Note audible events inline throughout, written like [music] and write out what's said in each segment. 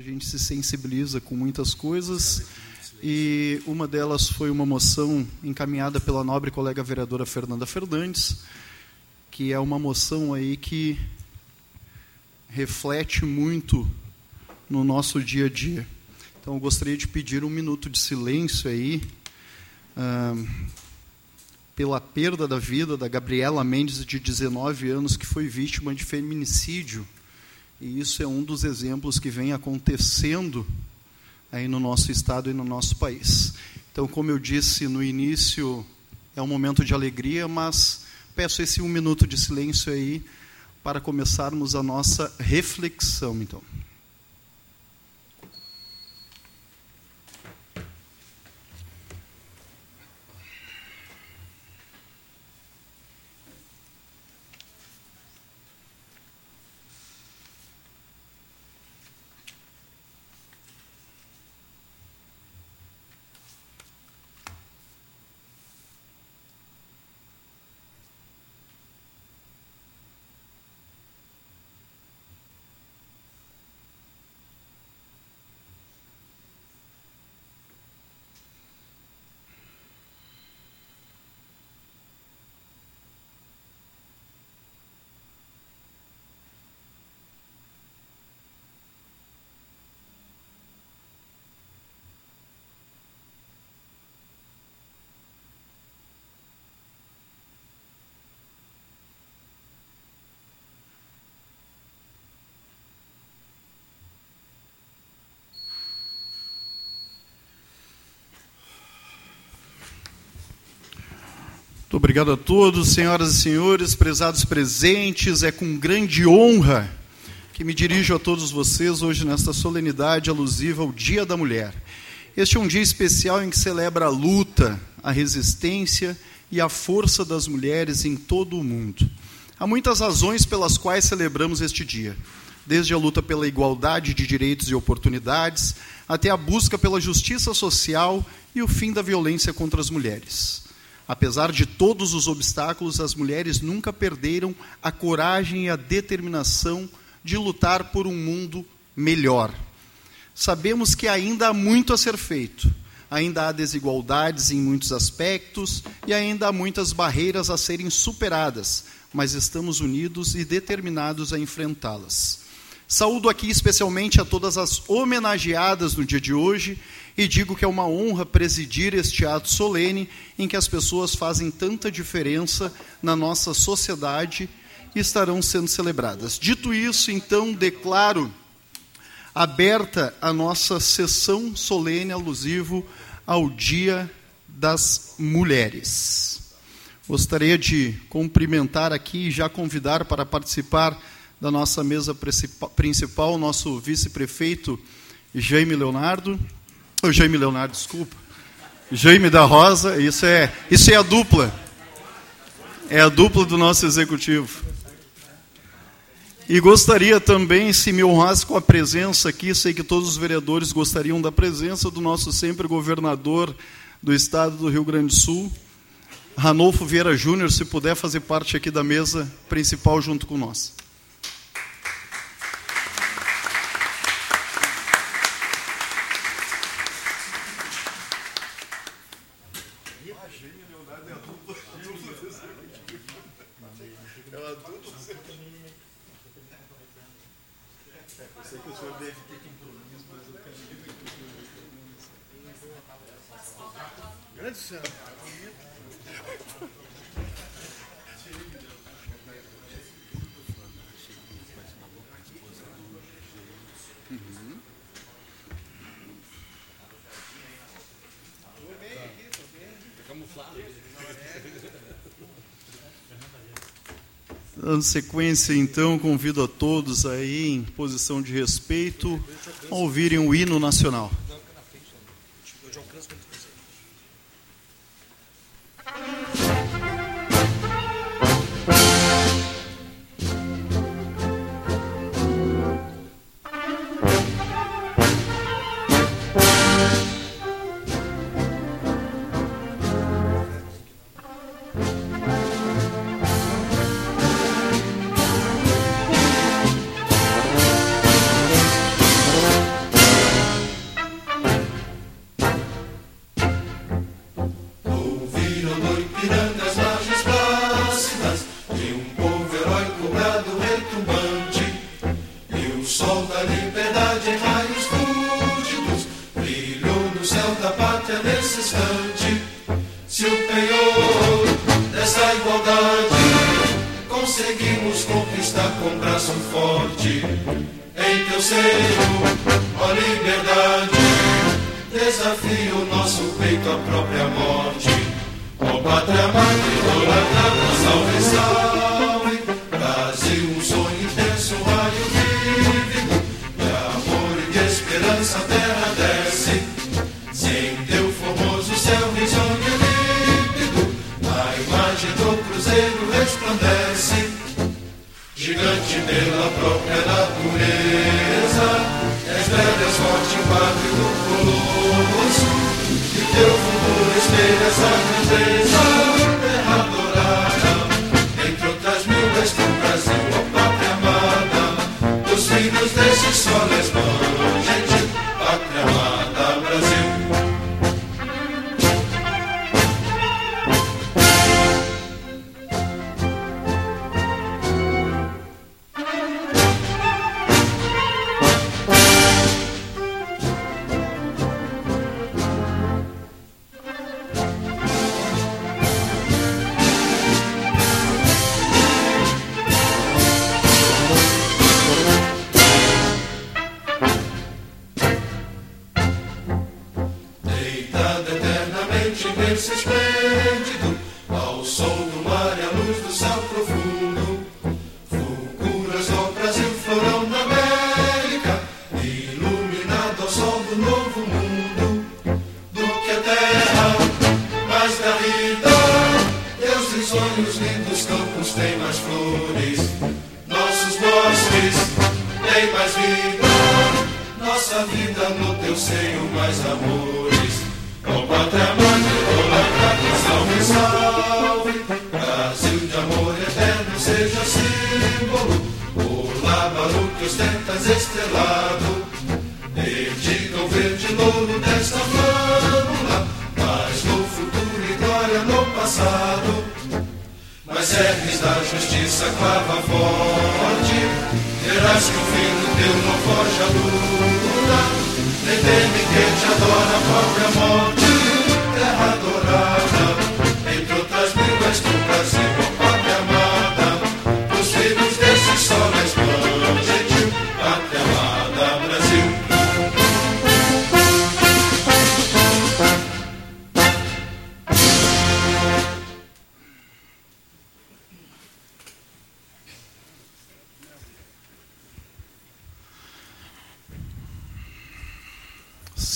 A gente se sensibiliza com muitas coisas e uma delas foi uma moção encaminhada pela nobre colega vereadora Fernanda Fernandes, que é uma moção aí que reflete muito no nosso dia a dia. Então, eu gostaria de pedir um minuto de silêncio aí pela perda da vida da Gabriela Mendes, de 19 anos, que foi vítima de feminicídio. E isso é um dos exemplos que vem acontecendo aí no nosso estado e no nosso país. Então, como eu disse no início, é um momento de alegria, mas peço esse um minuto de silêncio aí para começarmos a nossa reflexão, então. Muito obrigado a todos, senhoras e senhores, prezados presentes. É com grande honra que me dirijo a todos vocês hoje nesta solenidade alusiva ao Dia da Mulher. Este é um dia especial em que celebra a luta, a resistência e a força das mulheres em todo o mundo. Há muitas razões pelas quais celebramos este dia, desde a luta pela igualdade de direitos e oportunidades, até a busca pela justiça social e o fim da violência contra as mulheres. Apesar de todos os obstáculos, as mulheres nunca perderam a coragem e a determinação de lutar por um mundo melhor. Sabemos que ainda há muito a ser feito, ainda há desigualdades em muitos aspectos e ainda há muitas barreiras a serem superadas, mas estamos unidos e determinados a enfrentá-las. Saúdo aqui especialmente a todas as homenageadas no dia de hoje e digo que é uma honra presidir este ato solene em que as pessoas fazem tanta diferença na nossa sociedade e estarão sendo celebradas. Dito isso, então, declaro aberta a nossa sessão solene alusivo ao Dia das Mulheres. Gostaria de cumprimentar aqui e já convidar para participar da nossa mesa principal, nosso vice-prefeito Jaime Leonardo. O Jaime Leonardo, desculpa. Jaime da Rosa, isso é, isso é a dupla. É a dupla do nosso executivo. E gostaria também, se me honrasse com a presença aqui, sei que todos os vereadores gostariam da presença do nosso sempre governador do estado do Rio Grande do Sul, Ranolfo Vieira Júnior, se puder fazer parte aqui da mesa principal junto com nós. Dando sequência, então, convido a todos aí, em posição de respeito, a ouvirem o hino nacional.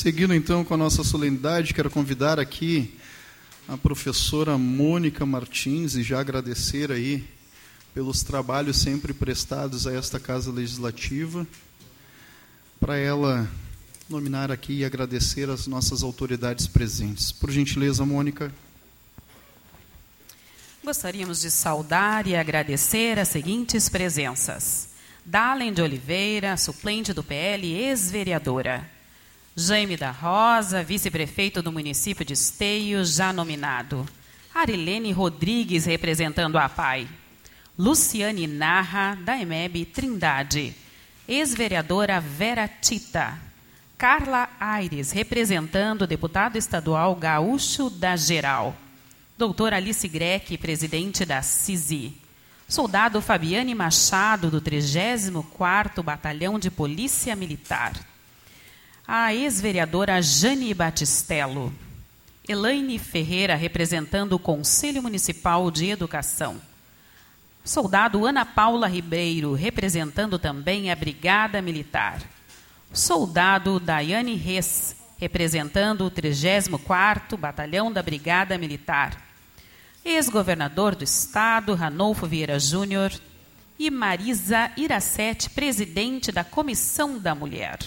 Seguindo então com a nossa solenidade, quero convidar aqui a professora Mônica Martins e já agradecer aí pelos trabalhos sempre prestados a esta Casa Legislativa, para ela nominar aqui e agradecer as nossas autoridades presentes. Por gentileza, Mônica. Gostaríamos de saudar e agradecer as seguintes presenças: Dalen de Oliveira, suplente do PL, ex-vereadora. Jaime da Rosa, vice-prefeito do município de Esteio, já nominado. Arilene Rodrigues, representando a PAI. Luciane Narra, da EMEB Trindade. Ex-vereadora Vera Tita. Carla Aires, representando o deputado estadual Gaúcho da Geral. Doutora Alice Greck, presidente da CISI. Soldado Fabiane Machado, do 34º Batalhão de Polícia Militar a ex-vereadora Jane Batistello, Elaine Ferreira, representando o Conselho Municipal de Educação, soldado Ana Paula Ribeiro, representando também a Brigada Militar, soldado Daiane Reis, representando o 34º Batalhão da Brigada Militar, ex-governador do Estado, Ranolfo Vieira Júnior, e Marisa Iracete, presidente da Comissão da Mulher.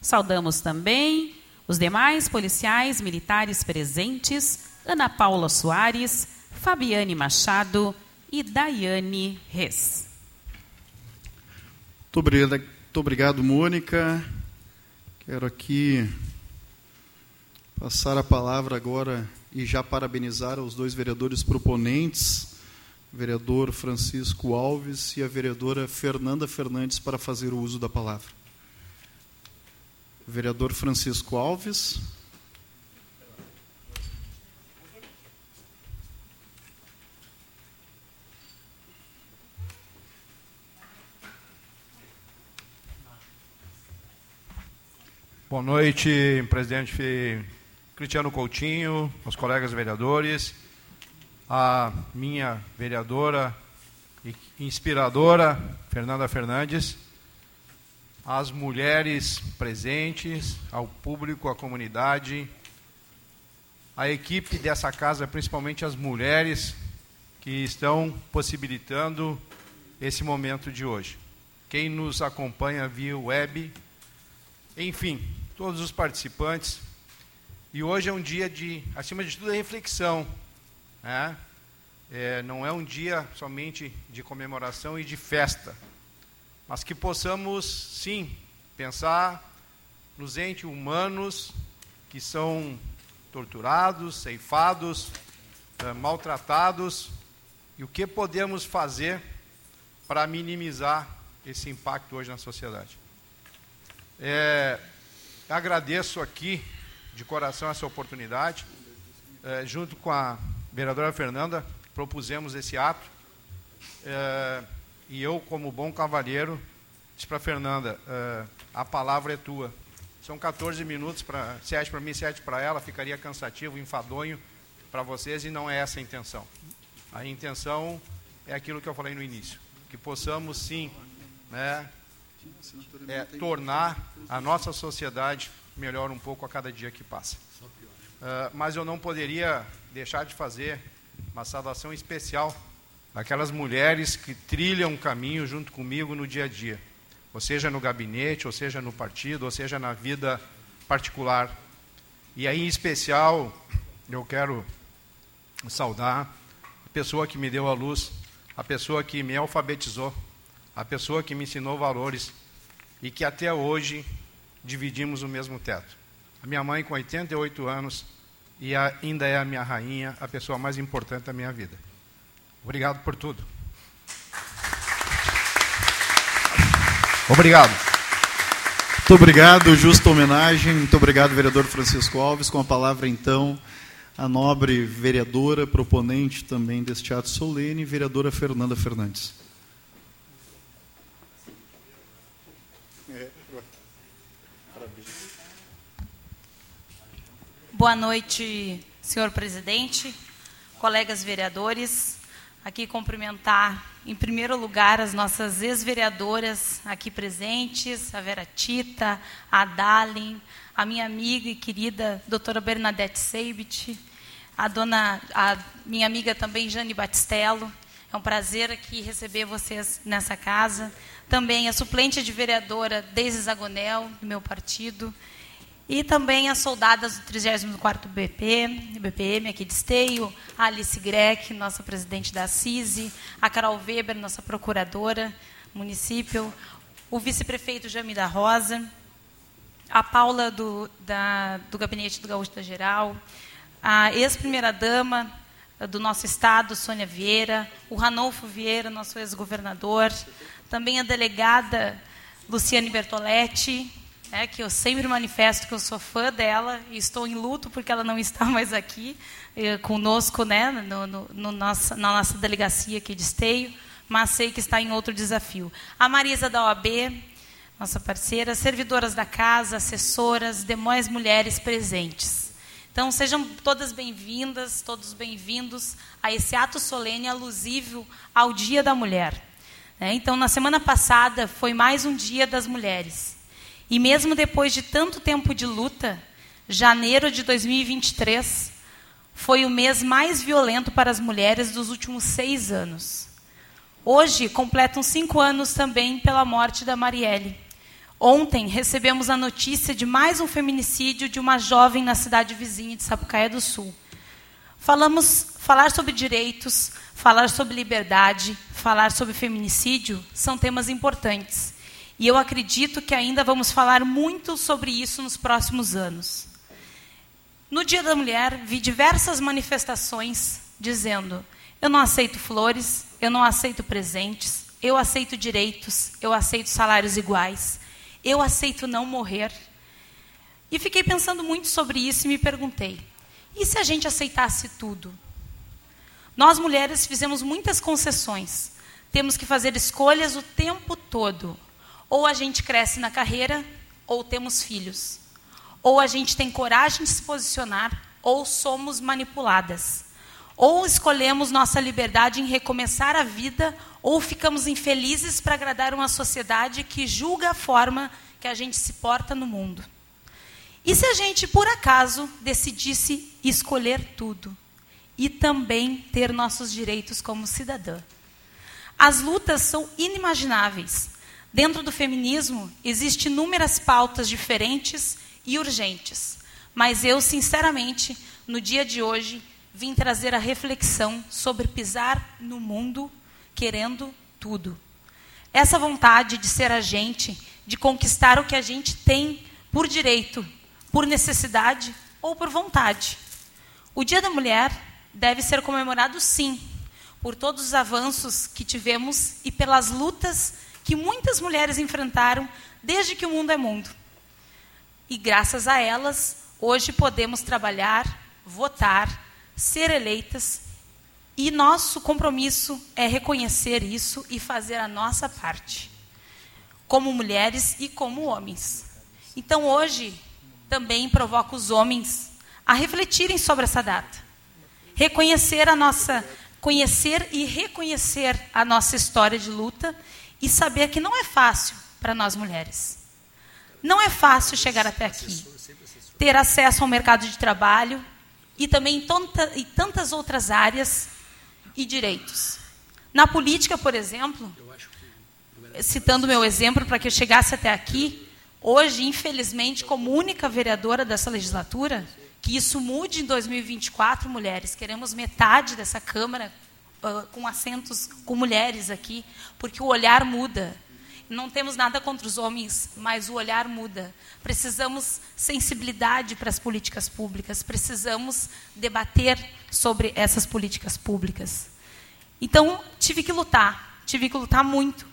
Saudamos também os demais policiais militares presentes, Ana Paula Soares, Fabiane Machado e Daiane Reis. Muito obrigado, muito obrigado, Mônica. Quero aqui passar a palavra agora e já parabenizar os dois vereadores proponentes, o vereador Francisco Alves e a vereadora Fernanda Fernandes, para fazer o uso da palavra. Vereador Francisco Alves. Boa noite, presidente Cristiano Coutinho, os colegas vereadores, a minha vereadora inspiradora, Fernanda Fernandes às mulheres presentes, ao público, à comunidade, à equipe dessa casa, principalmente as mulheres que estão possibilitando esse momento de hoje. Quem nos acompanha via web, enfim, todos os participantes, e hoje é um dia de, acima de tudo, reflexão. Né? É, não é um dia somente de comemoração e de festa, mas que possamos, sim, pensar nos entes humanos que são torturados, ceifados, é, maltratados, e o que podemos fazer para minimizar esse impacto hoje na sociedade. É, agradeço aqui de coração essa oportunidade. É, junto com a vereadora Fernanda, propusemos esse ato. É, e eu, como bom cavalheiro, disse para Fernanda: é, a palavra é tua. São 14 minutos, para sete para mim, sete para ela, ficaria cansativo, enfadonho para vocês, e não é essa a intenção. A intenção é aquilo que eu falei no início: que possamos sim né, é, tornar a nossa sociedade melhora um pouco a cada dia que passa. Uh, mas eu não poderia deixar de fazer uma saudação especial àquelas mulheres que trilham o caminho junto comigo no dia a dia, ou seja no gabinete, ou seja no partido, ou seja na vida particular. E aí, em especial, eu quero saudar a pessoa que me deu a luz, a pessoa que me alfabetizou, a pessoa que me ensinou valores e que até hoje dividimos o mesmo teto. A minha mãe, com 88 anos, e ainda é a minha rainha, a pessoa mais importante da minha vida. Obrigado por tudo. Obrigado. Muito obrigado, justa homenagem. Muito obrigado, vereador Francisco Alves. Com a palavra, então, a nobre vereadora, proponente também deste ato solene, vereadora Fernanda Fernandes. Boa noite, senhor presidente, colegas vereadores. Aqui cumprimentar, em primeiro lugar, as nossas ex-vereadoras aqui presentes, a Vera Tita, a Dalin, a minha amiga e querida doutora Bernadette Seibit, a dona, a minha amiga também Jane Batistello. É um prazer aqui receber vocês nessa casa. Também a suplente de vereadora Deise Zagonel, do meu partido, e também as soldadas do 34º BP, BPM aqui de Esteio, a Alice Greck, nossa presidente da CISI, a Carol Weber, nossa procuradora município, o vice-prefeito Jami da Rosa, a Paula do, da, do Gabinete do Gaúcho da Geral, a ex-primeira-dama do nosso estado, Sônia Vieira, o Ranolfo Vieira, nosso ex-governador, também a delegada Luciane Bertoletti, né, que eu sempre manifesto que eu sou fã dela e estou em luto porque ela não está [laughs] mais aqui eh, conosco né, no, no, no nossa, na nossa delegacia aqui de Esteio, mas sei que está em outro desafio. A Marisa da OAB, nossa parceira, servidoras da casa, assessoras, demais mulheres presentes. Então, sejam todas bem-vindas, todos bem-vindos a esse ato solene alusivo ao Dia da Mulher. Né. Então, na semana passada foi mais um Dia das Mulheres. E mesmo depois de tanto tempo de luta, janeiro de 2023 foi o mês mais violento para as mulheres dos últimos seis anos. Hoje completam cinco anos também pela morte da Marielle. Ontem recebemos a notícia de mais um feminicídio de uma jovem na cidade vizinha de Sapucaia do Sul. Falamos, falar sobre direitos, falar sobre liberdade, falar sobre feminicídio são temas importantes. E eu acredito que ainda vamos falar muito sobre isso nos próximos anos. No Dia da Mulher, vi diversas manifestações dizendo: eu não aceito flores, eu não aceito presentes, eu aceito direitos, eu aceito salários iguais, eu aceito não morrer. E fiquei pensando muito sobre isso e me perguntei: e se a gente aceitasse tudo? Nós mulheres fizemos muitas concessões. Temos que fazer escolhas o tempo todo. Ou a gente cresce na carreira, ou temos filhos. Ou a gente tem coragem de se posicionar, ou somos manipuladas. Ou escolhemos nossa liberdade em recomeçar a vida, ou ficamos infelizes para agradar uma sociedade que julga a forma que a gente se porta no mundo. E se a gente, por acaso, decidisse escolher tudo e também ter nossos direitos como cidadã? As lutas são inimagináveis. Dentro do feminismo, existem inúmeras pautas diferentes e urgentes. Mas eu, sinceramente, no dia de hoje, vim trazer a reflexão sobre pisar no mundo querendo tudo. Essa vontade de ser a gente, de conquistar o que a gente tem por direito, por necessidade ou por vontade. O Dia da Mulher deve ser comemorado, sim, por todos os avanços que tivemos e pelas lutas que muitas mulheres enfrentaram desde que o mundo é mundo. E graças a elas, hoje podemos trabalhar, votar, ser eleitas, e nosso compromisso é reconhecer isso e fazer a nossa parte, como mulheres e como homens. Então, hoje, também provoco os homens a refletirem sobre essa data. Reconhecer a nossa, conhecer e reconhecer a nossa história de luta e saber que não é fácil para nós mulheres. Não é fácil chegar até aqui. Ter acesso ao mercado de trabalho, e também tonta, tantas outras áreas e direitos. Na política, por exemplo, citando meu exemplo para que eu chegasse até aqui, hoje, infelizmente, como única vereadora dessa legislatura, que isso mude em 2024, mulheres, queremos metade dessa Câmara uh, com assentos com mulheres aqui, porque o olhar muda. Não temos nada contra os homens, mas o olhar muda. Precisamos sensibilidade para as políticas públicas, precisamos debater sobre essas políticas públicas. Então, tive que lutar, tive que lutar muito.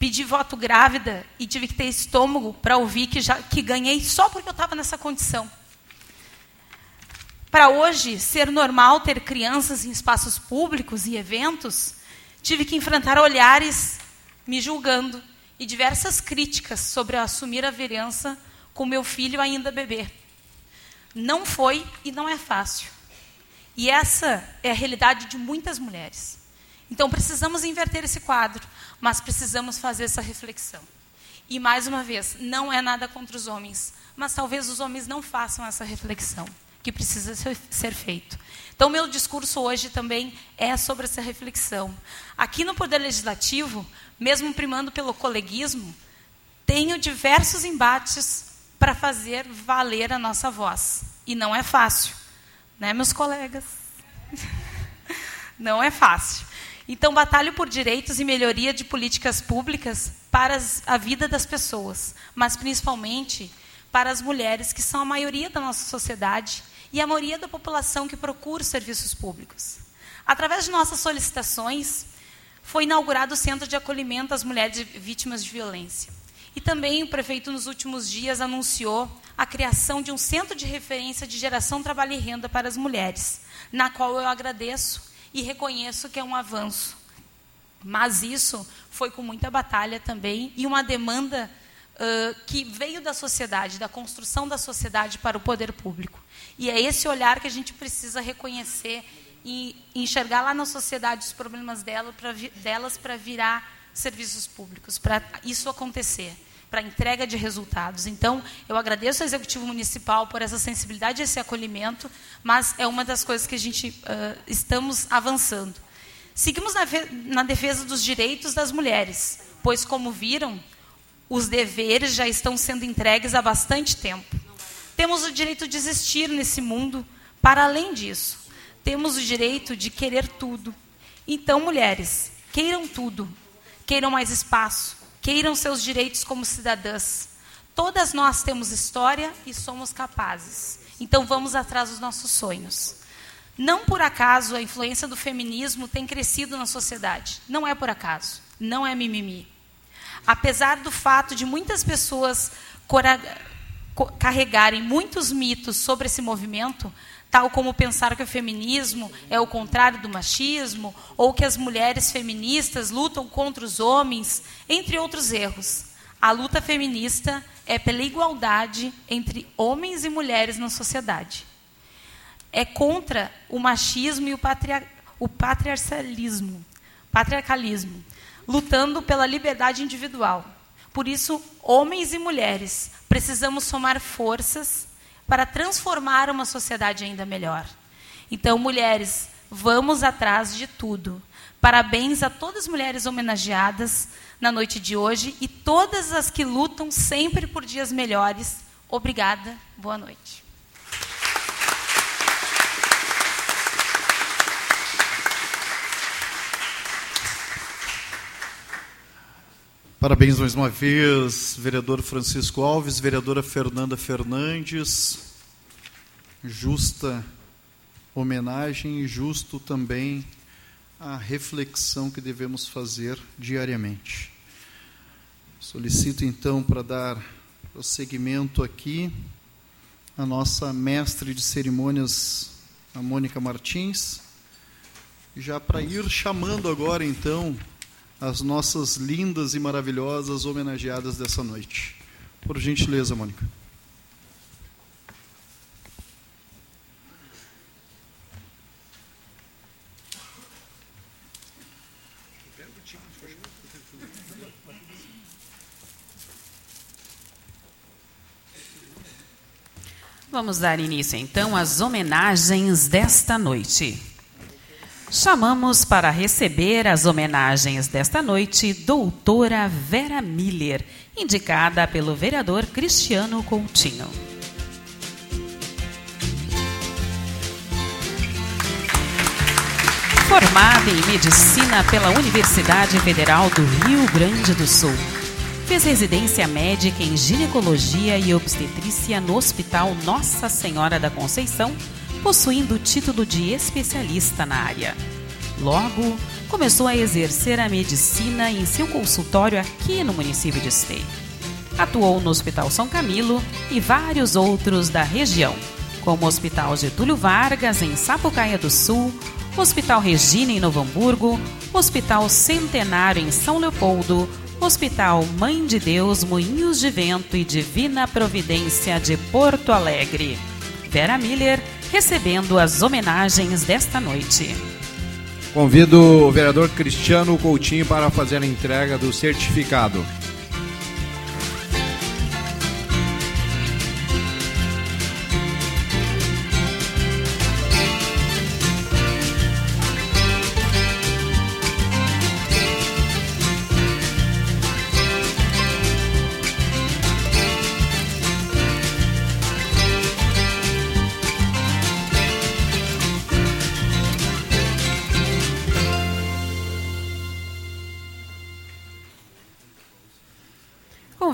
Pedi voto grávida e tive que ter estômago para ouvir que, já, que ganhei só porque eu estava nessa condição. Para hoje ser normal ter crianças em espaços públicos e eventos, tive que enfrentar olhares me julgando e diversas críticas sobre assumir a vereança com meu filho ainda bebê. Não foi e não é fácil. E essa é a realidade de muitas mulheres. Então precisamos inverter esse quadro, mas precisamos fazer essa reflexão. E mais uma vez, não é nada contra os homens, mas talvez os homens não façam essa reflexão que precisa ser feito. Então, meu discurso hoje também é sobre essa reflexão. Aqui no Poder Legislativo, mesmo primando pelo coleguismo, tenho diversos embates para fazer valer a nossa voz. E não é fácil, né, meus colegas? [laughs] Não é fácil. Então, batalho por direitos e melhoria de políticas públicas para a vida das pessoas, mas principalmente para as mulheres, que são a maioria da nossa sociedade e a maioria da população que procura os serviços públicos. Através de nossas solicitações, foi inaugurado o Centro de Acolhimento às Mulheres Vítimas de Violência. E também o prefeito, nos últimos dias, anunciou a criação de um centro de referência de geração, trabalho e renda para as mulheres, na qual eu agradeço e reconheço que é um avanço. Mas isso foi com muita batalha também e uma demanda uh, que veio da sociedade, da construção da sociedade para o poder público. E é esse olhar que a gente precisa reconhecer e enxergar lá na sociedade os problemas dela, pra, delas para virar serviços públicos, para isso acontecer, para entrega de resultados. Então, eu agradeço ao Executivo Municipal por essa sensibilidade e esse acolhimento, mas é uma das coisas que a gente uh, estamos avançando. Seguimos na, na defesa dos direitos das mulheres, pois, como viram, os deveres já estão sendo entregues há bastante tempo. Temos o direito de existir nesse mundo. Para além disso, temos o direito de querer tudo. Então, mulheres, queiram tudo. Queiram mais espaço. Queiram seus direitos como cidadãs. Todas nós temos história e somos capazes. Então, vamos atrás dos nossos sonhos. Não por acaso a influência do feminismo tem crescido na sociedade. Não é por acaso. Não é mimimi. Apesar do fato de muitas pessoas carregarem muitos mitos sobre esse movimento, tal como pensar que o feminismo é o contrário do machismo, ou que as mulheres feministas lutam contra os homens, entre outros erros. A luta feminista é pela igualdade entre homens e mulheres na sociedade. É contra o machismo e o, patriar o patriarcalismo, patriarcalismo, lutando pela liberdade individual. Por isso, homens e mulheres precisamos somar forças para transformar uma sociedade ainda melhor. Então, mulheres, vamos atrás de tudo. Parabéns a todas as mulheres homenageadas na noite de hoje e todas as que lutam sempre por dias melhores. Obrigada, boa noite. Parabéns mais uma vez, vereador Francisco Alves, vereadora Fernanda Fernandes. Justa homenagem e justo também a reflexão que devemos fazer diariamente. Solicito então para dar prosseguimento aqui a nossa mestre de cerimônias, a Mônica Martins, já para ir chamando agora então as nossas lindas e maravilhosas homenageadas dessa noite. Por gentileza, Mônica. Vamos dar início então às homenagens desta noite. Chamamos para receber as homenagens desta noite doutora Vera Miller, indicada pelo vereador Cristiano Coutinho. Formada em medicina pela Universidade Federal do Rio Grande do Sul Fez residência médica em ginecologia e obstetrícia no Hospital Nossa Senhora da Conceição, possuindo o título de especialista na área. Logo, começou a exercer a medicina em seu consultório aqui no município de Esteio. Atuou no Hospital São Camilo e vários outros da região, como o Hospital Getúlio Vargas, em Sapucaia do Sul, Hospital Regina, em Novo Hamburgo, Hospital Centenário, em São Leopoldo, Hospital Mãe de Deus Moinhos de Vento e Divina Providência de Porto Alegre. Vera Miller recebendo as homenagens desta noite. Convido o vereador Cristiano Coutinho para fazer a entrega do certificado.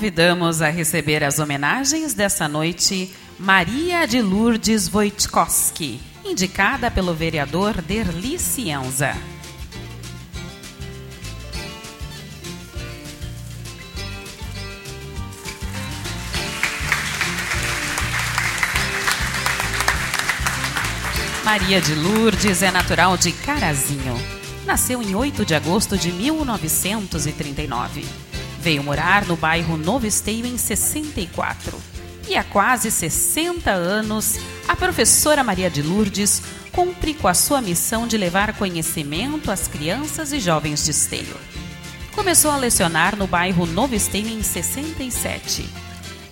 Convidamos a receber as homenagens dessa noite Maria de Lourdes Wojtkowski, indicada pelo vereador Derli. Maria de Lourdes é natural de Carazinho. Nasceu em 8 de agosto de 1939 Veio morar no bairro Novo Esteio em 64. E há quase 60 anos, a professora Maria de Lourdes cumpre com a sua missão de levar conhecimento às crianças e jovens de Esteio. Começou a lecionar no bairro Novo Esteio em 67.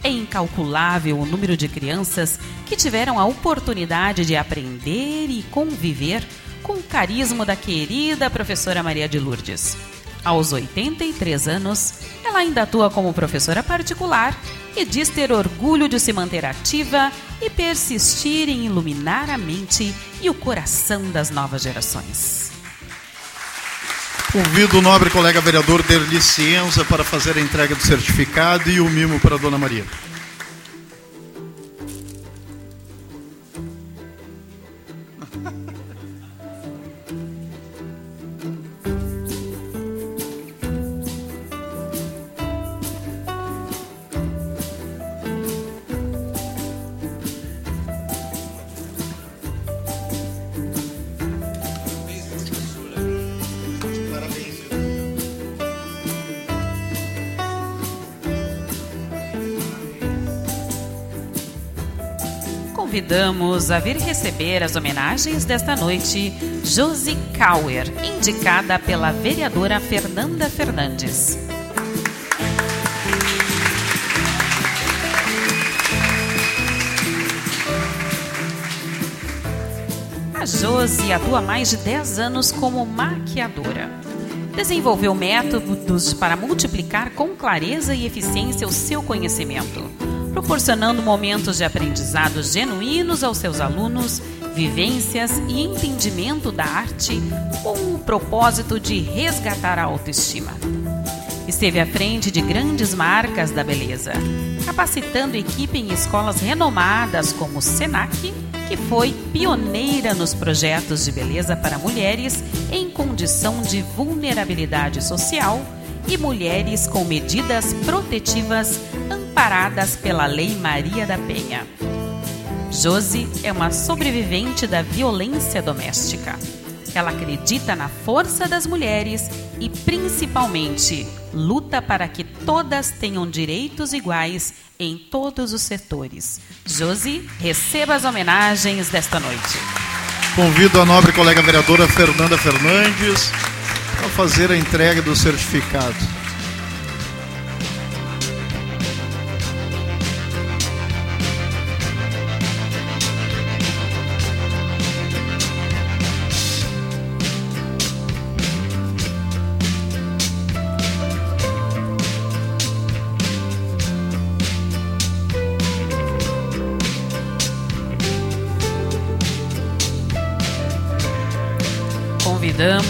É incalculável o número de crianças que tiveram a oportunidade de aprender e conviver com o carisma da querida professora Maria de Lourdes. Aos 83 anos, ela ainda atua como professora particular e diz ter orgulho de se manter ativa e persistir em iluminar a mente e o coração das novas gerações. Convido o nobre colega vereador Derli Cienza para fazer a entrega do certificado e o mimo para a Dona Maria. Convidamos a vir receber as homenagens desta noite Josi Kauer, indicada pela vereadora Fernanda Fernandes. A Josi atua há mais de 10 anos como maquiadora. Desenvolveu métodos para multiplicar com clareza e eficiência o seu conhecimento, proporcionando momentos de aprendizado genuínos aos seus alunos, vivências e entendimento da arte com o propósito de resgatar a autoestima. Esteve à frente de grandes marcas da beleza, capacitando equipe em escolas renomadas como SENAC, que foi pioneira nos projetos de beleza para mulheres em condição de vulnerabilidade social e mulheres com medidas protetivas amparadas pela Lei Maria da Penha. Josi é uma sobrevivente da violência doméstica. Ela acredita na força das mulheres e, principalmente, luta para que todas tenham direitos iguais em todos os setores. Josi, receba as homenagens desta noite. Convido a nobre colega vereadora Fernanda Fernandes a fazer a entrega do certificado.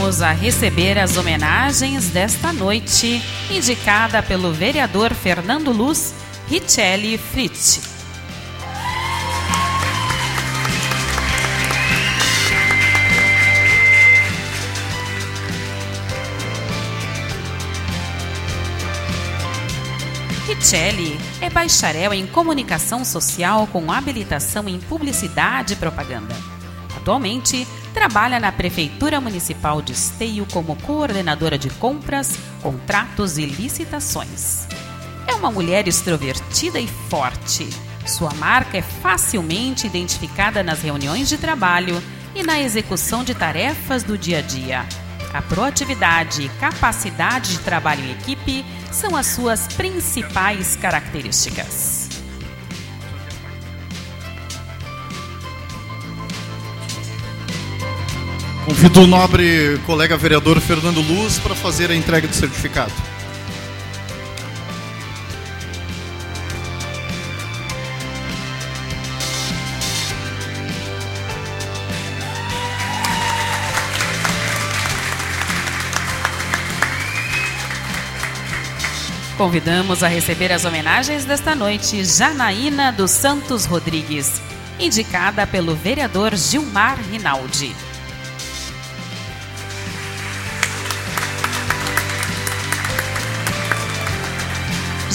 Convidamos a receber as homenagens desta noite, indicada pelo vereador Fernando Luz Richelli Fritz. Richelli é bacharel em comunicação social com habilitação em publicidade e propaganda. Atualmente, trabalha na Prefeitura Municipal de Esteio como coordenadora de compras, contratos e licitações. É uma mulher extrovertida e forte. Sua marca é facilmente identificada nas reuniões de trabalho e na execução de tarefas do dia a dia. A proatividade e capacidade de trabalho em equipe são as suas principais características. Convido o nobre colega vereador Fernando Luz para fazer a entrega do certificado. Convidamos a receber as homenagens desta noite Janaína dos Santos Rodrigues, indicada pelo vereador Gilmar Rinaldi.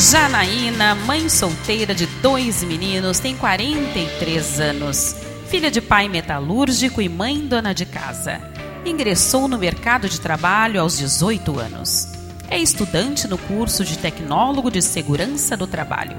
Janaína, mãe solteira de dois meninos, tem 43 anos. Filha de pai metalúrgico e mãe dona de casa. Ingressou no mercado de trabalho aos 18 anos. É estudante no curso de Tecnólogo de Segurança do Trabalho.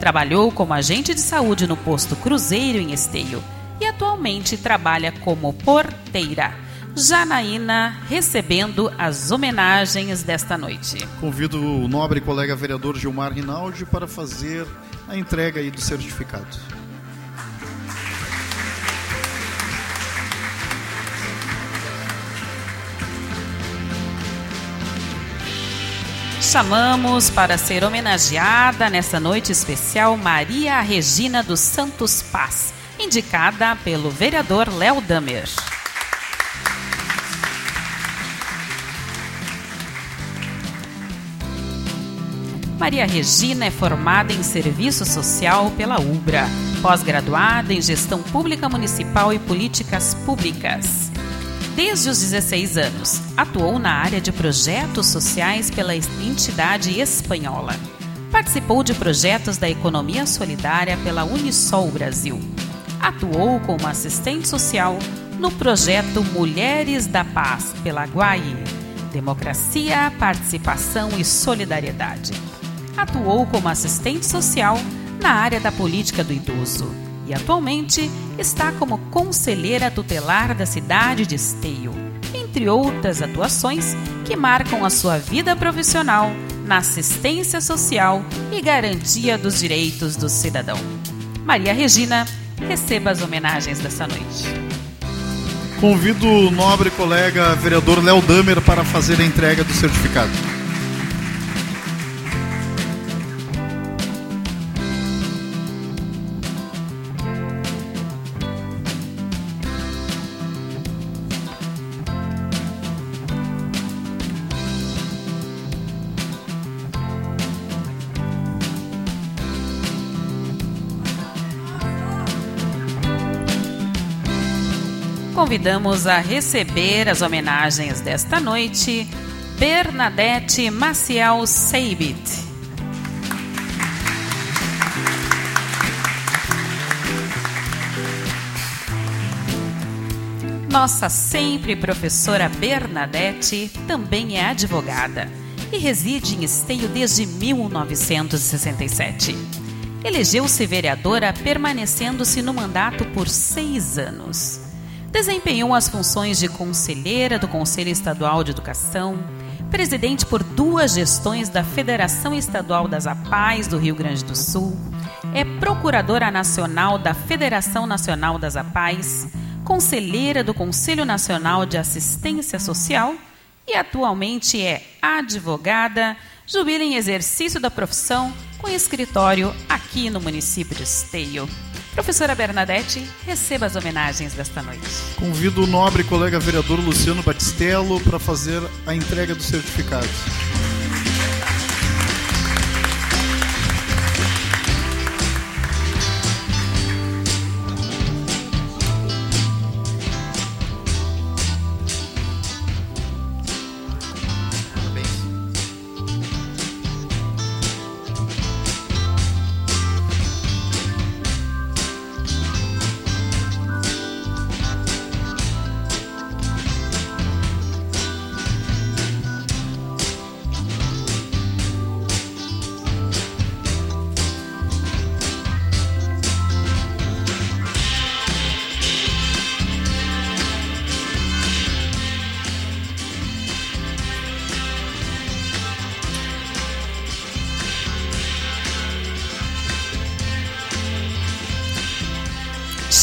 Trabalhou como agente de saúde no posto Cruzeiro em Esteio e atualmente trabalha como porteira. Janaína recebendo as homenagens desta noite. Convido o nobre colega vereador Gilmar Rinaldi para fazer a entrega aí do certificado. Chamamos para ser homenageada nesta noite especial Maria Regina dos Santos Paz, indicada pelo vereador Léo Damer. Maria Regina é formada em Serviço Social pela UBRA, pós-graduada em Gestão Pública Municipal e Políticas Públicas. Desde os 16 anos, atuou na área de projetos sociais pela entidade espanhola. Participou de projetos da economia solidária pela Unisol Brasil. Atuou como assistente social no projeto Mulheres da Paz pela Guai. Democracia, participação e solidariedade atuou como assistente social na área da política do idoso e atualmente está como conselheira tutelar da cidade de Esteio, entre outras atuações que marcam a sua vida profissional na assistência social e garantia dos direitos do cidadão. Maria Regina, receba as homenagens dessa noite. Convido o nobre colega vereador Léo Damer para fazer a entrega do certificado. Convidamos a receber as homenagens desta noite Bernadette Maciel Seibit. Nossa sempre professora Bernadette também é advogada e reside em Esteio desde 1967. Elegeu-se vereadora, permanecendo-se no mandato por seis anos. Desempenhou as funções de conselheira do Conselho Estadual de Educação, presidente por duas gestões da Federação Estadual das APAES do Rio Grande do Sul, é procuradora nacional da Federação Nacional das APAES, conselheira do Conselho Nacional de Assistência Social e atualmente é advogada, jubila em exercício da profissão com escritório aqui no município de Esteio. Professora Bernadette, receba as homenagens desta noite. Convido o nobre colega vereador Luciano Batistello para fazer a entrega dos certificados.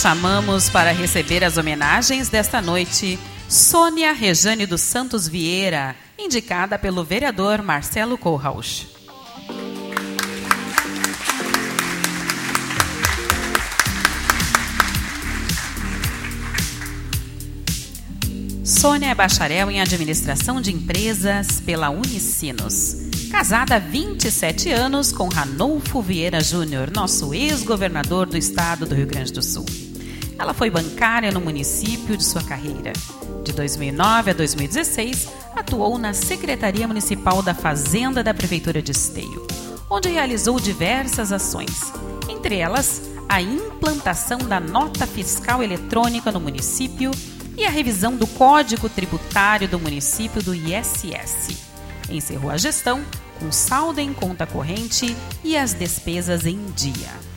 Chamamos para receber as homenagens desta noite Sônia Rejane dos Santos Vieira, indicada pelo vereador Marcelo Kohlrausch. Sônia é bacharel em administração de empresas pela Unicinos. Casada há 27 anos com Ranolfo Vieira Júnior, nosso ex-governador do estado do Rio Grande do Sul. Ela foi bancária no município de sua carreira. De 2009 a 2016, atuou na Secretaria Municipal da Fazenda da Prefeitura de Esteio, onde realizou diversas ações, entre elas a implantação da nota fiscal eletrônica no município e a revisão do Código Tributário do município do ISS. Encerrou a gestão com saldo em conta corrente e as despesas em dia.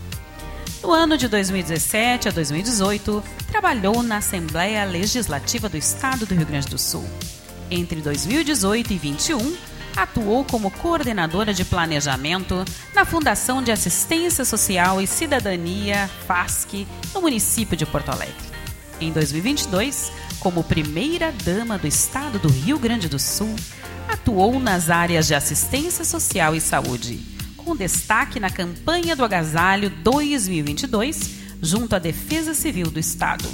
No ano de 2017 a 2018, trabalhou na Assembleia Legislativa do Estado do Rio Grande do Sul. Entre 2018 e 2021, atuou como coordenadora de planejamento na Fundação de Assistência Social e Cidadania, FASC, no município de Porto Alegre. Em 2022, como primeira dama do Estado do Rio Grande do Sul, atuou nas áreas de assistência social e saúde, com destaque na campanha do Agasalho 2022, junto à Defesa Civil do Estado,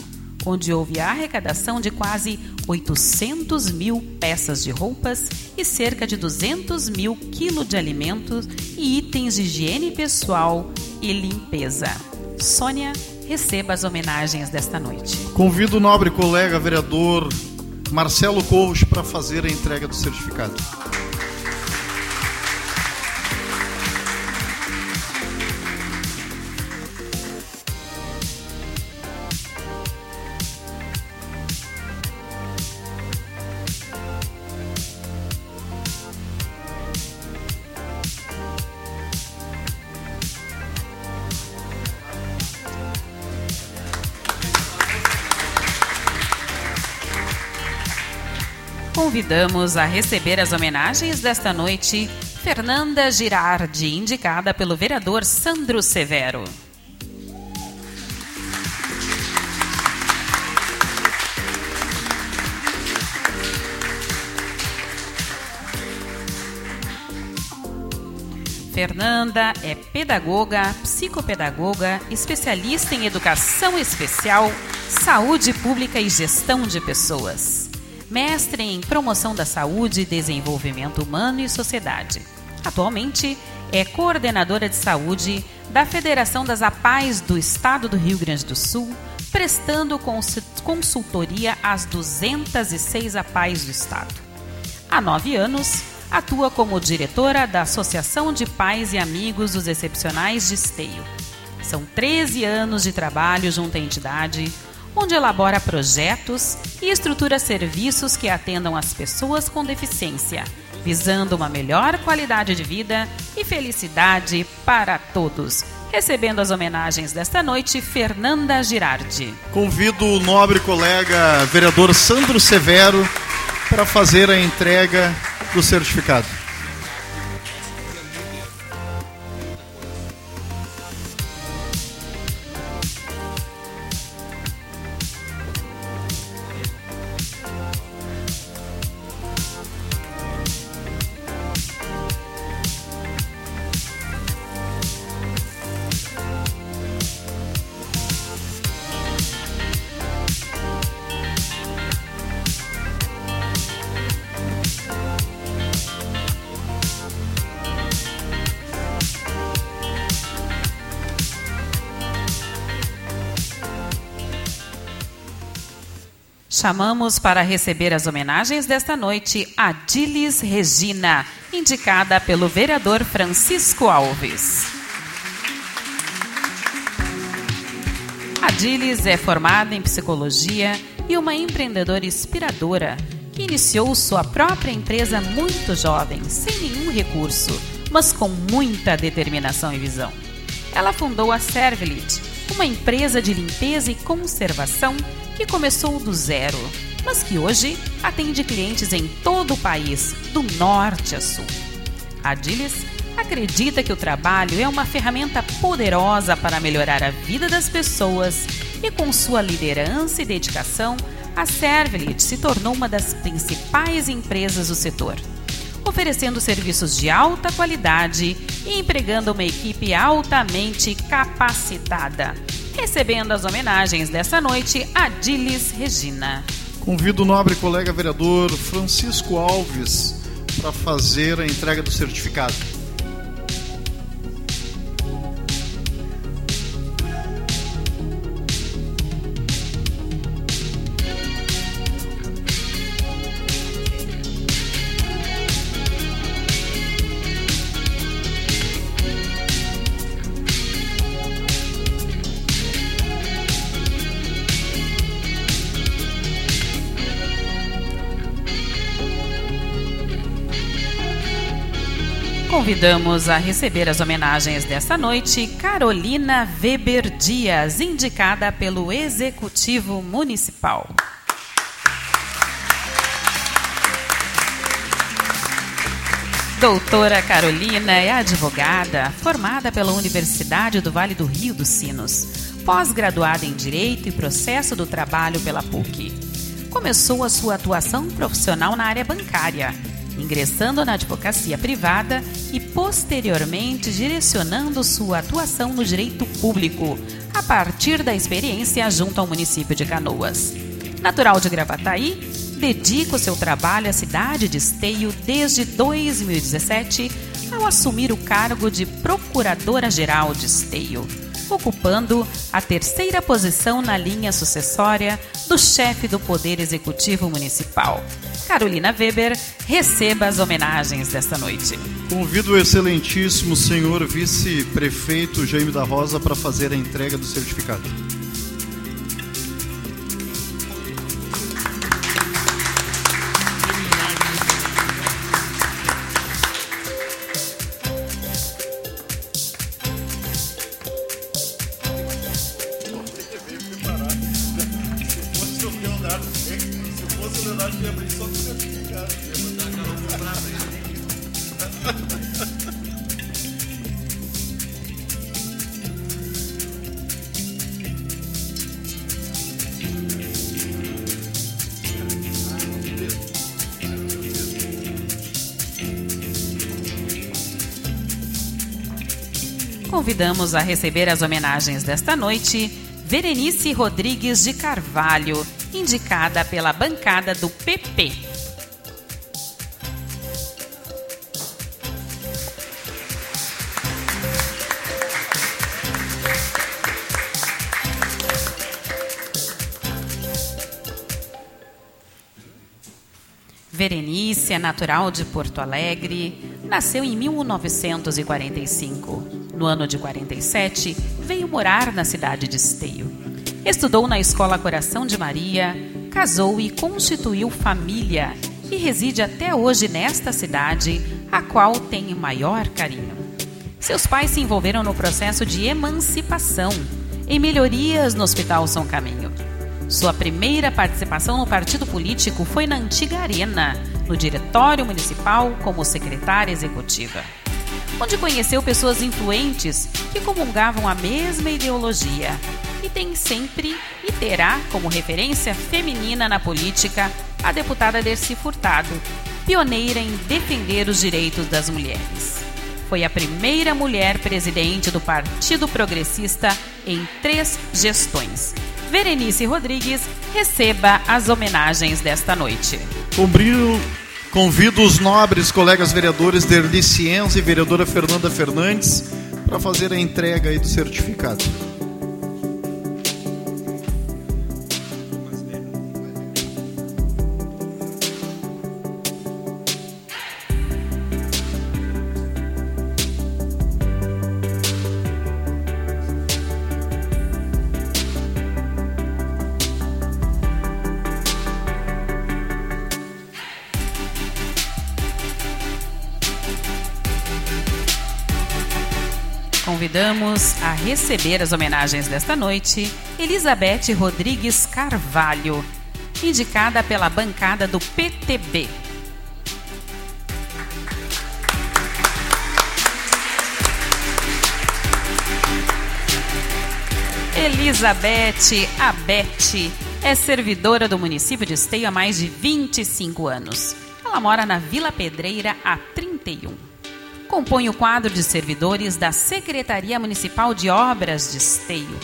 onde houve a arrecadação de quase 800 mil peças de roupas e cerca de 200 mil quilos de alimentos e itens de higiene pessoal e limpeza. Sônia, receba as homenagens desta noite. Convido o nobre colega vereador Marcelo Corros para fazer a entrega do certificado. Convidamos a receber as homenagens desta noite Fernanda Girardi, indicada pelo vereador Sandro Severo. Fernanda é pedagoga, psicopedagoga, especialista em educação especial, saúde pública e gestão de pessoas. Mestre em promoção da saúde, desenvolvimento humano e sociedade. Atualmente é coordenadora de saúde da Federação das APAES do Estado do Rio Grande do Sul, prestando consultoria às 206 APAES do Estado. Há nove anos, atua como diretora da Associação de Pais e Amigos dos Excepcionais de Esteio. São 13 anos de trabalho junto à entidade, onde elabora projetos e estrutura serviços que atendam as pessoas com deficiência, visando uma melhor qualidade de vida e felicidade para todos. Recebendo as homenagens desta noite, Fernanda Girardi. Convido o nobre colega vereador Sandro Severo para fazer a entrega do certificado. Chamamos para receber as homenagens desta noite a Dilis Regina, indicada pelo vereador Francisco Alves. A Dilis é formada em psicologia e uma empreendedora inspiradora que iniciou sua própria empresa muito jovem, sem nenhum recurso, mas com muita determinação e visão. Ela fundou a Servilit, uma empresa de limpeza e conservação que começou do zero, mas que hoje atende clientes em todo o país, do norte a sul. A acredita que o trabalho é uma ferramenta poderosa para melhorar a vida das pessoas e, com sua liderança e dedicação, a Servilit se tornou uma das principais empresas do setor, oferecendo serviços de alta qualidade e empregando uma equipe altamente capacitada recebendo as homenagens dessa noite a Dilis Regina. Convido o nobre colega vereador Francisco Alves para fazer a entrega do certificado. Convidamos a receber as homenagens desta noite Carolina Weber Dias, indicada pelo Executivo Municipal. Doutora Carolina é advogada, formada pela Universidade do Vale do Rio dos Sinos, pós-graduada em Direito e Processo do Trabalho pela PUC. Começou a sua atuação profissional na área bancária ingressando na advocacia privada e posteriormente direcionando sua atuação no direito público, a partir da experiência junto ao município de Canoas. Natural de Gravataí, dedica o seu trabalho à cidade de Esteio desde 2017 ao assumir o cargo de Procuradora-Geral de Esteio, ocupando a terceira posição na linha sucessória do chefe do Poder Executivo Municipal. Carolina Weber receba as homenagens desta noite. Convido o excelentíssimo senhor vice-prefeito Jaime da Rosa para fazer a entrega do certificado. Convidamos a receber as homenagens desta noite Verenice Rodrigues de Carvalho, indicada pela bancada do PP. Verenice é natural de Porto Alegre, nasceu em 1945. No ano de 47, veio morar na cidade de Esteio. Estudou na Escola Coração de Maria, casou e constituiu família e reside até hoje nesta cidade, a qual tem maior carinho. Seus pais se envolveram no processo de emancipação, em melhorias no Hospital São Caminho. Sua primeira participação no partido político foi na antiga Arena, no Diretório Municipal como secretária executiva, onde conheceu pessoas influentes que comungavam a mesma ideologia e tem sempre e terá como referência feminina na política a deputada Dercy Furtado, pioneira em defender os direitos das mulheres. Foi a primeira mulher presidente do Partido Progressista em três gestões Verenice Rodrigues receba as homenagens desta noite. Convido, convido os nobres colegas vereadores Derli Cienza e vereadora Fernanda Fernandes para fazer a entrega aí do certificado. Receber as homenagens desta noite Elizabeth Rodrigues Carvalho, indicada pela bancada do PTB. Elizabeth Abete é servidora do município de Esteio há mais de 25 anos. Ela mora na Vila Pedreira há 31 compõe o quadro de servidores da Secretaria Municipal de Obras de Esteio.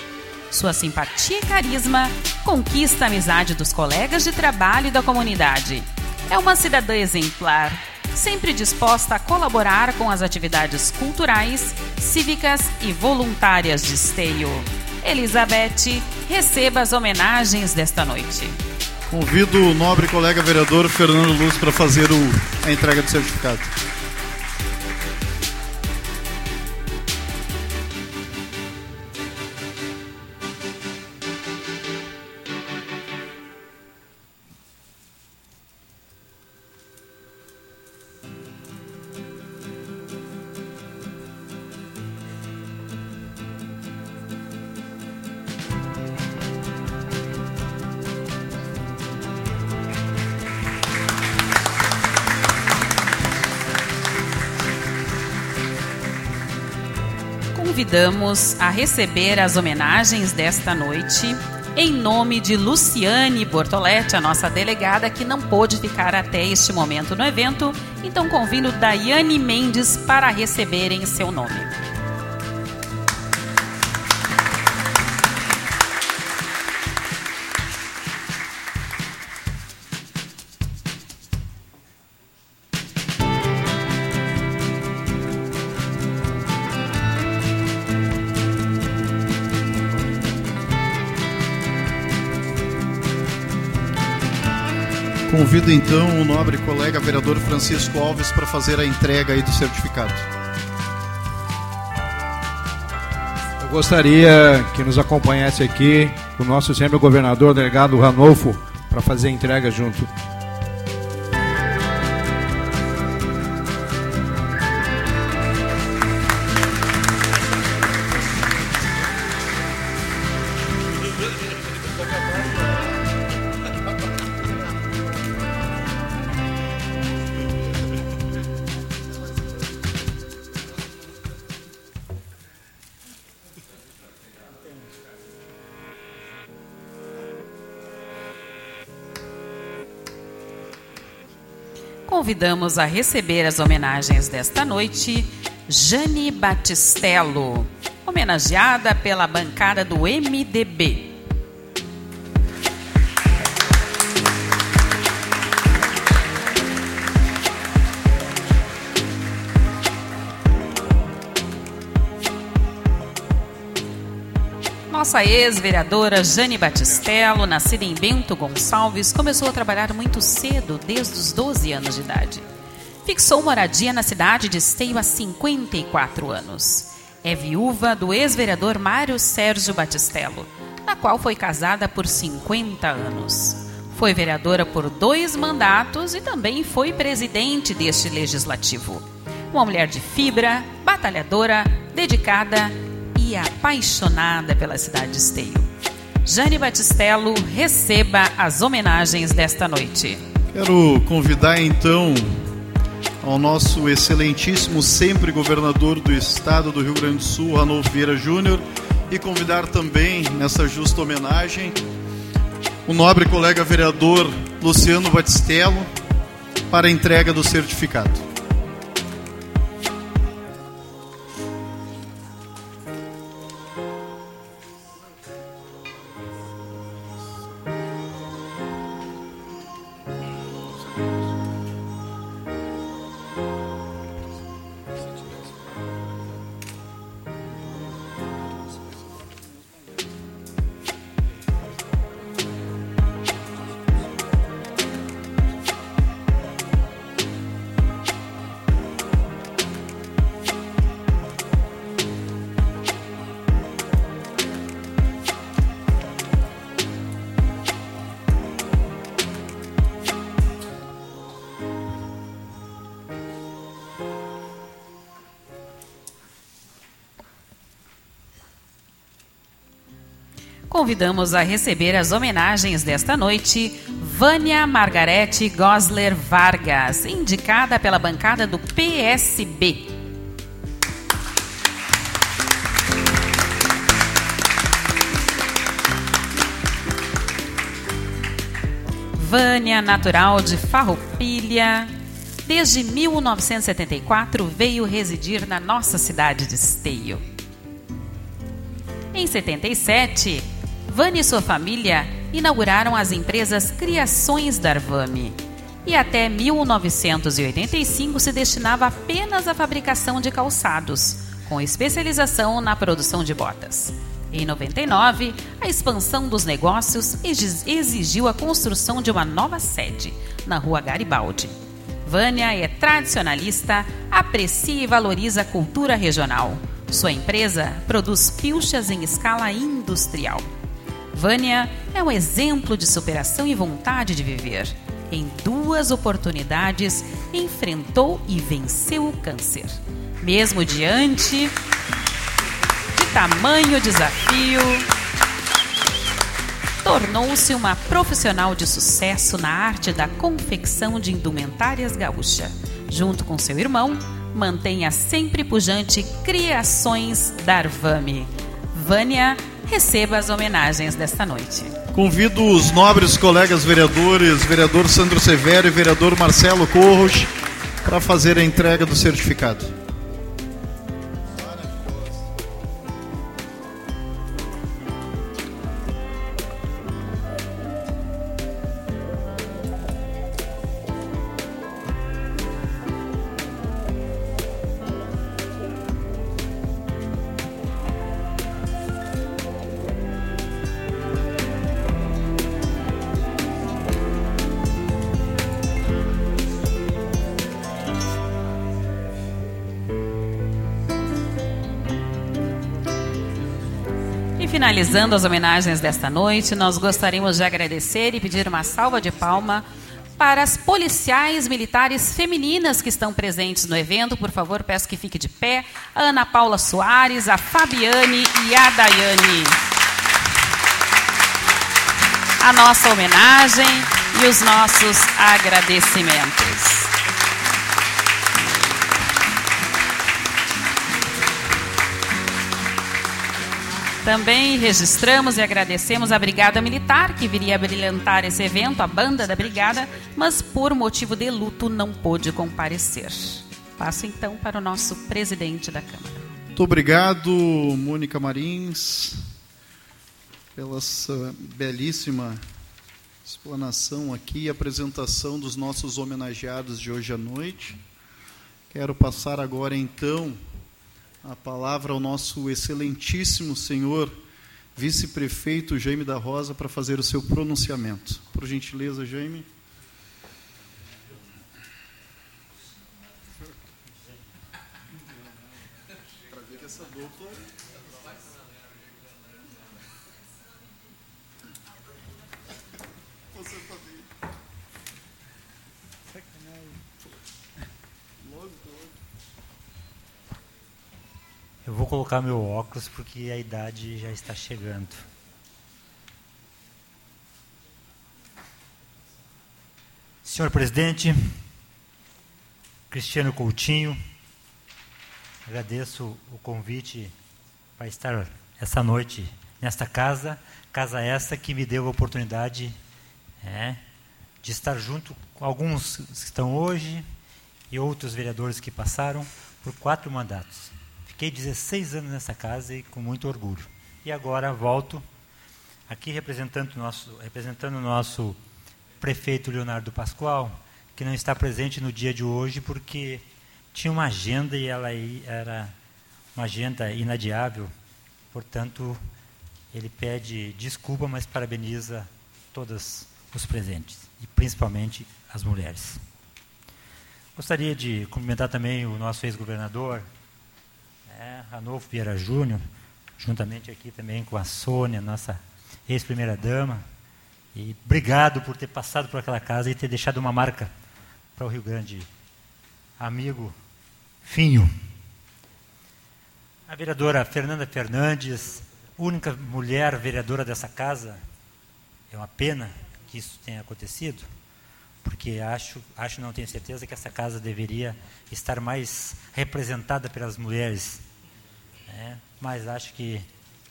Sua simpatia e carisma conquista a amizade dos colegas de trabalho e da comunidade. É uma cidadã exemplar, sempre disposta a colaborar com as atividades culturais, cívicas e voluntárias de Esteio. Elizabeth, receba as homenagens desta noite. Convido o nobre colega vereador Fernando Luz para fazer o, a entrega do certificado. Convidamos a receber as homenagens desta noite em nome de Luciane Bortoletti, a nossa delegada que não pôde ficar até este momento no evento. Então convido Daiane Mendes para receber em seu nome. Convido então o nobre colega vereador Francisco Alves para fazer a entrega aí do certificado. Eu gostaria que nos acompanhasse aqui o nosso sempre governador delegado Ranolfo para fazer a entrega junto. Convidamos a receber as homenagens desta noite Jane Batistello, homenageada pela bancada do MDB. Nossa ex-vereadora Jane Batistello, nascida em Bento Gonçalves, começou a trabalhar muito cedo, desde os 12 anos de idade. Fixou moradia na cidade de Esteio há 54 anos. É viúva do ex-vereador Mário Sérgio Batistello, na qual foi casada por 50 anos. Foi vereadora por dois mandatos e também foi presidente deste legislativo. Uma mulher de fibra, batalhadora, dedicada e apaixonada pela cidade de Esteio. Jane Batistello, receba as homenagens desta noite. Quero convidar então ao nosso excelentíssimo sempre governador do estado do Rio Grande do Sul, Ranolfo Vieira Júnior, e convidar também nessa justa homenagem o nobre colega vereador Luciano Batistello para a entrega do certificado. Convidamos a receber as homenagens desta noite Vânia Margarete Gosler Vargas, indicada pela bancada do PSB. Vânia, natural de Farroupilha, desde 1974 veio residir na nossa cidade de Esteio. Em 77, Vânia e sua família inauguraram as empresas Criações Darvame. E até 1985 se destinava apenas à fabricação de calçados, com especialização na produção de botas. Em 99, a expansão dos negócios exigiu a construção de uma nova sede, na rua Garibaldi. Vânia é tradicionalista, aprecia e valoriza a cultura regional. Sua empresa produz pilchas em escala industrial. Vânia é um exemplo de superação e vontade de viver. Em duas oportunidades, enfrentou e venceu o câncer. Mesmo diante de tamanho desafio, tornou-se uma profissional de sucesso na arte da confecção de indumentárias gaúcha. Junto com seu irmão, mantém a sempre pujante Criações Darvame. Vânia receba as homenagens desta noite. Convido os nobres colegas vereadores, vereador Sandro Severo e vereador Marcelo Corros, para fazer a entrega do certificado. Finalizando as homenagens desta noite, nós gostaríamos de agradecer e pedir uma salva de palma para as policiais militares femininas que estão presentes no evento. Por favor, peço que fique de pé. A Ana Paula Soares, a Fabiane e a Daiane. A nossa homenagem e os nossos agradecimentos. Também registramos e agradecemos a Brigada Militar, que viria a brilhantar esse evento, a banda da Brigada, mas por motivo de luto não pôde comparecer. Passo então para o nosso presidente da Câmara. Muito obrigado, Mônica Marins, pela belíssima explanação aqui e apresentação dos nossos homenageados de hoje à noite. Quero passar agora então a palavra ao nosso excelentíssimo senhor vice-prefeito Jaime da Rosa para fazer o seu pronunciamento. Por gentileza, Jaime. Colocar meu óculos porque a idade já está chegando. Senhor presidente, Cristiano Coutinho, agradeço o convite para estar essa noite nesta casa, casa essa que me deu a oportunidade é, de estar junto com alguns que estão hoje e outros vereadores que passaram por quatro mandatos. Fiquei 16 anos nessa casa e com muito orgulho. E agora volto aqui representando o nosso, representando o nosso prefeito Leonardo Pascoal, que não está presente no dia de hoje porque tinha uma agenda e ela era uma agenda inadiável. Portanto, ele pede desculpa, mas parabeniza todos os presentes e principalmente as mulheres. Gostaria de cumprimentar também o nosso ex-governador, é, Ranolfo Vieira Júnior, juntamente aqui também com a Sônia, nossa ex-primeira-dama. E obrigado por ter passado por aquela casa e ter deixado uma marca para o Rio Grande. Amigo Finho. A vereadora Fernanda Fernandes, única mulher vereadora dessa casa, é uma pena que isso tenha acontecido, porque acho, acho não tenho certeza que essa casa deveria estar mais representada pelas mulheres. Né? Mas acho que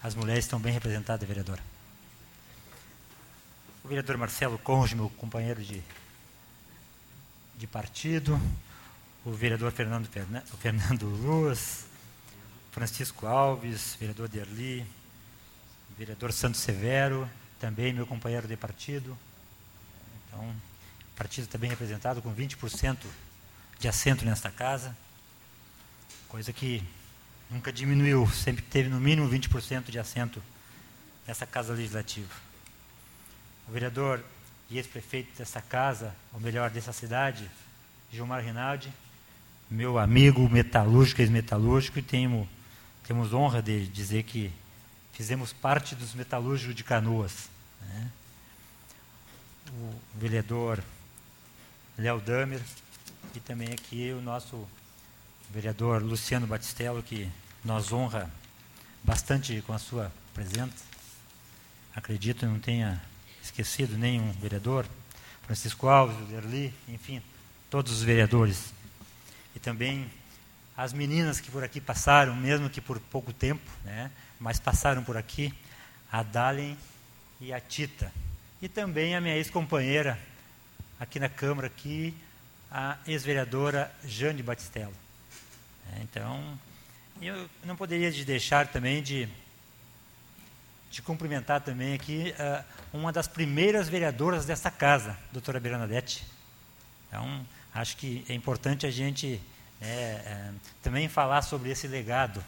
as mulheres estão bem representadas, vereadora. O vereador Marcelo Conge, meu companheiro de, de partido, o vereador Fernando, Fernan, Fernando Luz, Francisco Alves, vereador Derli, vereador Santos Severo, também meu companheiro de partido. Então, o partido está bem representado, com 20% de assento nesta casa, coisa que nunca diminuiu, sempre teve no mínimo 20% de assento nessa casa legislativa. O vereador e ex-prefeito dessa casa, ou melhor, dessa cidade, Gilmar Rinaldi, meu amigo metalúrgico, ex-metalúrgico, e tenho, temos honra de dizer que fizemos parte dos metalúrgicos de Canoas. Né? O vereador Léo Damer e também aqui o nosso vereador Luciano Batistello, que nos honra bastante com a sua presença. Acredito não tenha esquecido nenhum vereador, Francisco Alves, Derli, enfim, todos os vereadores. E também as meninas que por aqui passaram, mesmo que por pouco tempo, né, mas passaram por aqui, a Dalen e a Tita. E também a minha ex-companheira aqui na Câmara, aqui, a ex-vereadora Jane Batistello. É, então, eu não poderia deixar também de, de cumprimentar também aqui uh, uma das primeiras vereadoras dessa casa, doutora Bernadette. Então, acho que é importante a gente é, é, também falar sobre esse legado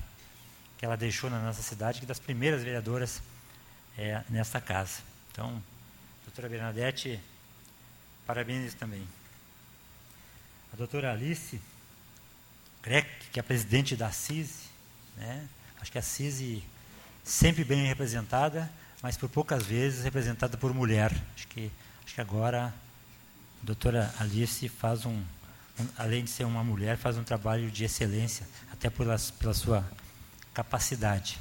que ela deixou na nossa cidade, que das primeiras vereadoras é, nessa casa. Então, doutora Bernadette, parabéns também. A doutora Alice Grec, que é presidente da CISI, né? acho que a CISI sempre bem representada, mas por poucas vezes representada por mulher. Acho que, acho que agora a doutora Alice faz um, um, além de ser uma mulher, faz um trabalho de excelência, até pela, pela sua capacidade.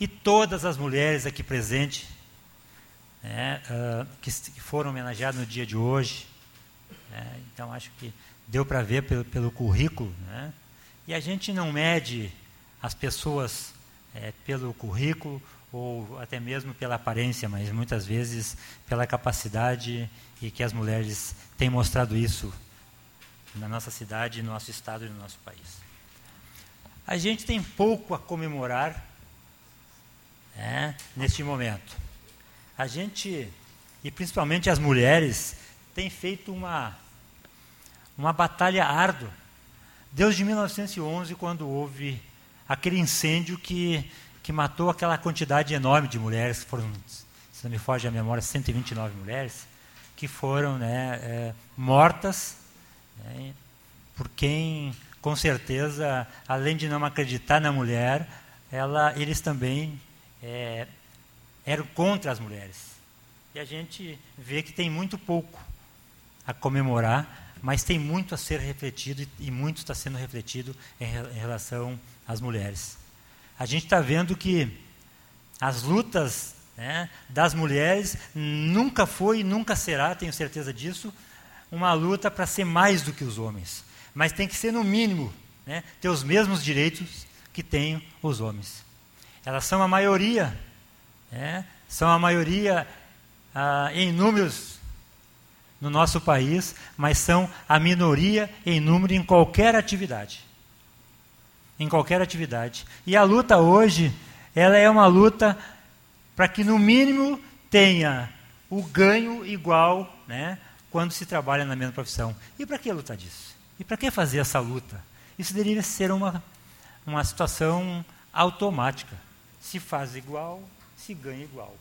E todas as mulheres aqui presentes, né, uh, que, que, foram homenageadas no dia de hoje, né, então acho que deu para ver pelo, pelo currículo, né? E a gente não mede as pessoas é, pelo currículo ou até mesmo pela aparência, mas muitas vezes pela capacidade e que as mulheres têm mostrado isso na nossa cidade, no nosso estado e no nosso país. A gente tem pouco a comemorar né, neste momento. A gente, e principalmente as mulheres, tem feito uma, uma batalha árdua. Desde 1911, quando houve aquele incêndio que, que matou aquela quantidade enorme de mulheres, foram, se não me foge a memória, 129 mulheres, que foram né, é, mortas né, por quem, com certeza, além de não acreditar na mulher, ela, eles também é, eram contra as mulheres. E a gente vê que tem muito pouco a comemorar, mas tem muito a ser refletido e, muito está sendo refletido em, relação às mulheres. A gente está vendo que as lutas né, das mulheres nunca foi e nunca será, tenho certeza disso, uma luta para ser mais do que os homens. Mas tem que ser, no mínimo, né, ter os mesmos direitos que têm os homens. Elas são a maioria, né, são a maioria ah, em números no nosso país, mas são a minoria em número em qualquer atividade. Em qualquer atividade. E a luta hoje, ela é uma luta para que no mínimo tenha o ganho igual, né, quando se trabalha na mesma profissão. E para que lutar disso? E para que fazer essa luta? Isso deveria ser uma, uma situação automática. Se faz igual, se ganha igual.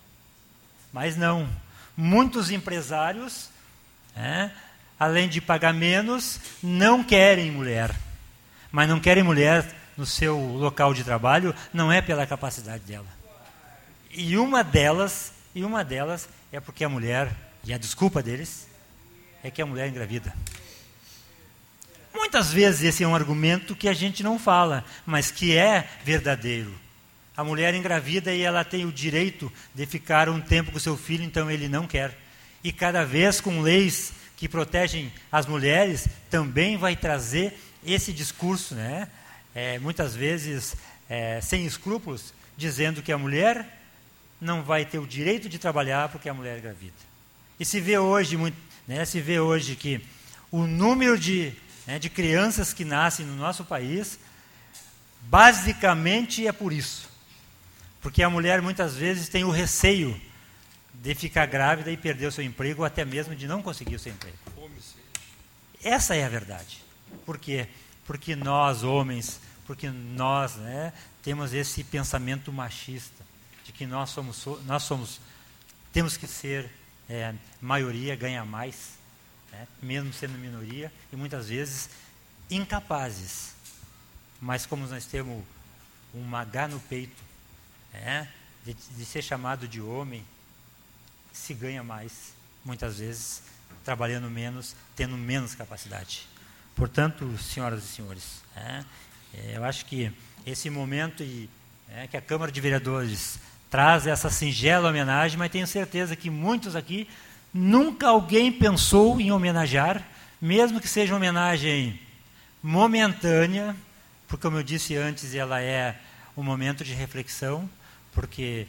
Mas não. Muitos empresários é? Além de pagar menos, não querem mulher. Mas não querem mulher no seu local de trabalho, não é pela capacidade dela. E uma delas, e uma delas é porque a mulher, e a desculpa deles, é que a mulher engravida. Muitas vezes esse é um argumento que a gente não fala, mas que é verdadeiro. A mulher engravida e ela tem o direito de ficar um tempo com seu filho, então ele não quer e cada vez com leis que protegem as mulheres, também vai trazer esse discurso, né? É, muitas vezes é, sem escrúpulos, dizendo que a mulher não vai ter o direito de trabalhar porque a mulher é gravida. E se vê hoje, muito, né, se vê hoje que o número de, né, de crianças que nascem no nosso país, basicamente é por isso. Porque a mulher muitas vezes tem o receio de ficar grávida e perder o seu emprego, ou até mesmo de não conseguir o seu emprego. Essa é a verdade. Por quê? Porque nós, homens, porque nós né, temos esse pensamento machista, de que nós somos, nós somos temos que ser é, maioria, ganha mais, né, mesmo sendo minoria, e muitas vezes incapazes. Mas como nós temos um H no peito, é, de, de ser chamado de homem, se ganha mais, muitas vezes, trabalhando menos, tendo menos capacidade. Portanto, senhoras e senhores, é, eu acho que esse momento e, é, que a Câmara de Vereadores traz essa singela homenagem, mas tenho certeza que muitos aqui nunca alguém pensou em homenagear, mesmo que seja homenagem momentânea, porque, como eu disse antes, ela é um momento de reflexão, porque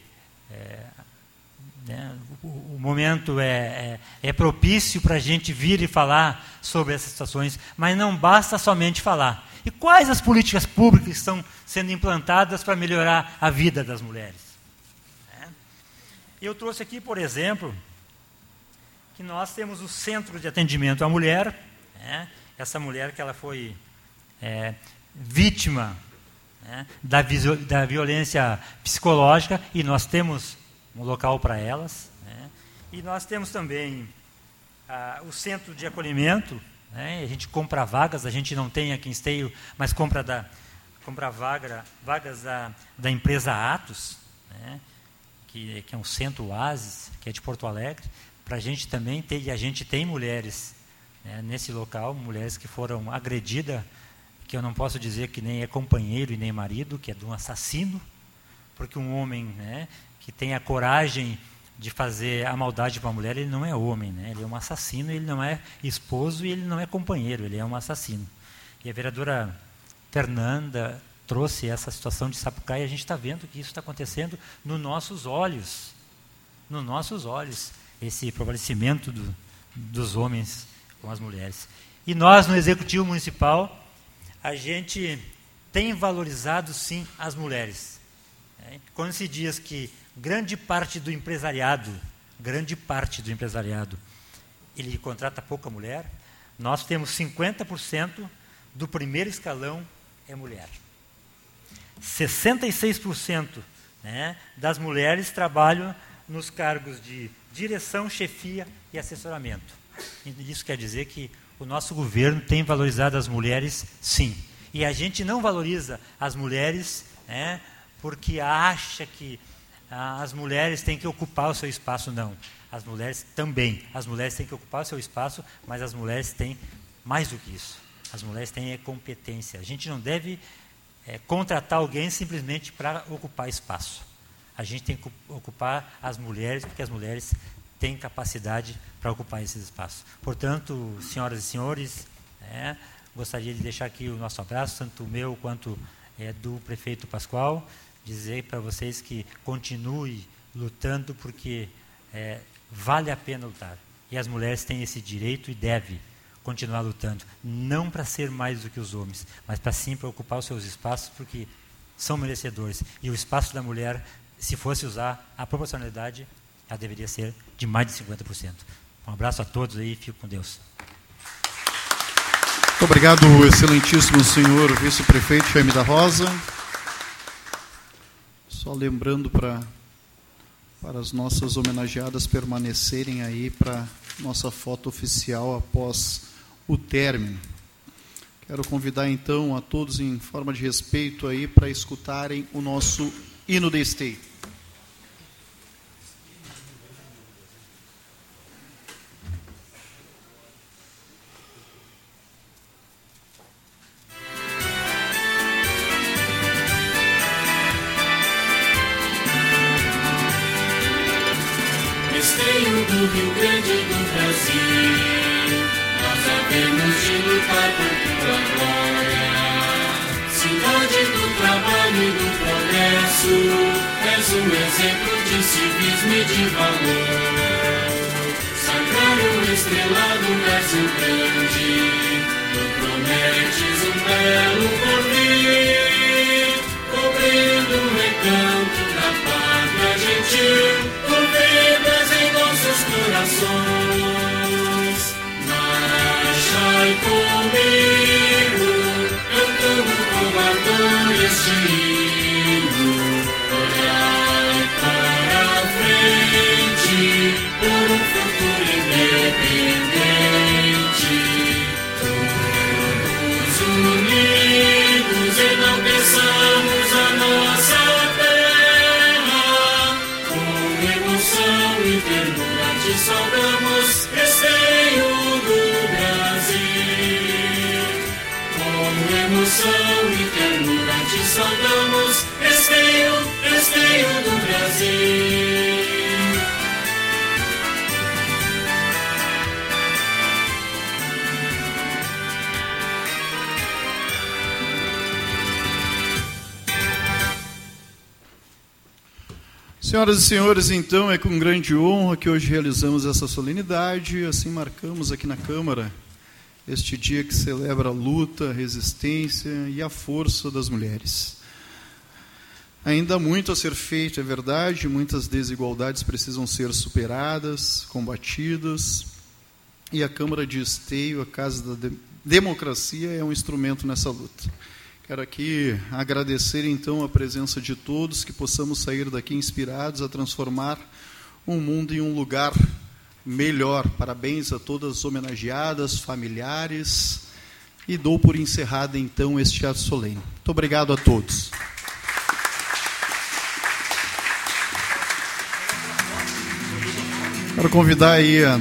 é, né? O, o, momento é, é, é propício para a gente vir e falar sobre essas situações, mas não basta somente falar. E quais as políticas públicas que estão sendo implantadas para melhorar a vida das mulheres? É. Eu trouxe aqui, por exemplo, que nós temos o Centro de Atendimento à Mulher, né? essa mulher que ela foi é, vítima né, da, da violência psicológica, e nós temos um local para elas. Né? E nós temos também ah, o centro de acolhimento, né? a gente compra vagas, a gente não tem aqui em Esteio, mas compra, da, compra vaga, vagas da, da empresa Atos, né? que, que é um centro Oasis, que é de Porto Alegre, para a gente também ter, e a gente tem mulheres né, nesse local, mulheres que foram agredidas, que eu não posso dizer que nem é companheiro e nem marido, que é de um assassino, porque um homem né, que tem a coragem de fazer a maldade para a mulher, ele não é homem, né? ele é um assassino, ele não é esposo e ele não é companheiro, ele é um assassino. E a vereadora Fernanda trouxe essa situação de Sapucaí, a gente está vendo que isso está acontecendo nos nossos olhos. Nos nossos olhos, esse prevalecimento do, dos homens com as mulheres. E nós, no Executivo Municipal, a gente tem valorizado, sim, as mulheres. É, quando se diz que grande parte do empresariado, grande parte do empresariado, ele contrata pouca mulher, nós temos 50% do primeiro escalão é mulher. 66% né, das mulheres trabalham nos cargos de direção, chefia e assessoramento. Isso quer dizer que o nosso governo tem valorizado as mulheres, sim. E a gente não valoriza as mulheres né, porque acha que as mulheres têm que ocupar o seu espaço. Não. As mulheres também. As mulheres têm que ocupar o seu espaço, mas as mulheres têm mais do que isso. As mulheres têm competência. A gente não deve é, contratar alguém simplesmente para ocupar espaço. A gente tem que ocupar as mulheres, porque as mulheres têm capacidade para ocupar esses espaços. Portanto, senhoras e senhores, é, gostaria de deixar aqui o nosso abraço, tanto o meu quanto é, do prefeito Pascoal, dizer para vocês que continue lutando, porque é, vale a pena lutar. E as mulheres têm esse direito e devem continuar lutando, não para ser mais do que os homens, mas para sim para ocupar os seus espaços, porque são merecedores. E o espaço da mulher, se fosse usar a proporcionalidade, ela deveria ser de mais de 50%. Um abraço a todos aí fico com Deus. Muito obrigado, excelentíssimo senhor vice-prefeito Jaime da Rosa. Só lembrando para para as nossas homenageadas permanecerem aí para nossa foto oficial após o término. Quero convidar então a todos em forma de respeito aí para escutarem o nosso hino de esteio. Senhoras e senhores, então é com grande honra que hoje realizamos essa solenidade, assim marcamos aqui na Câmara este dia que celebra a luta, a resistência e a força das mulheres. Ainda há muito a ser feito, é verdade, muitas desigualdades precisam ser superadas, combatidas, e a Câmara de Esteio, a Casa da Democracia, é um instrumento nessa luta. Quero aqui agradecer então a presença de todos, que possamos sair daqui inspirados a transformar um mundo em um lugar melhor. Parabéns a todas as homenageadas, familiares, e dou por encerrada então este ato solene. Muito obrigado a todos. Quero convidar aí a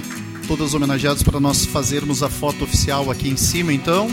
todas as homenageadas para nós fazermos a foto oficial aqui em cima, então.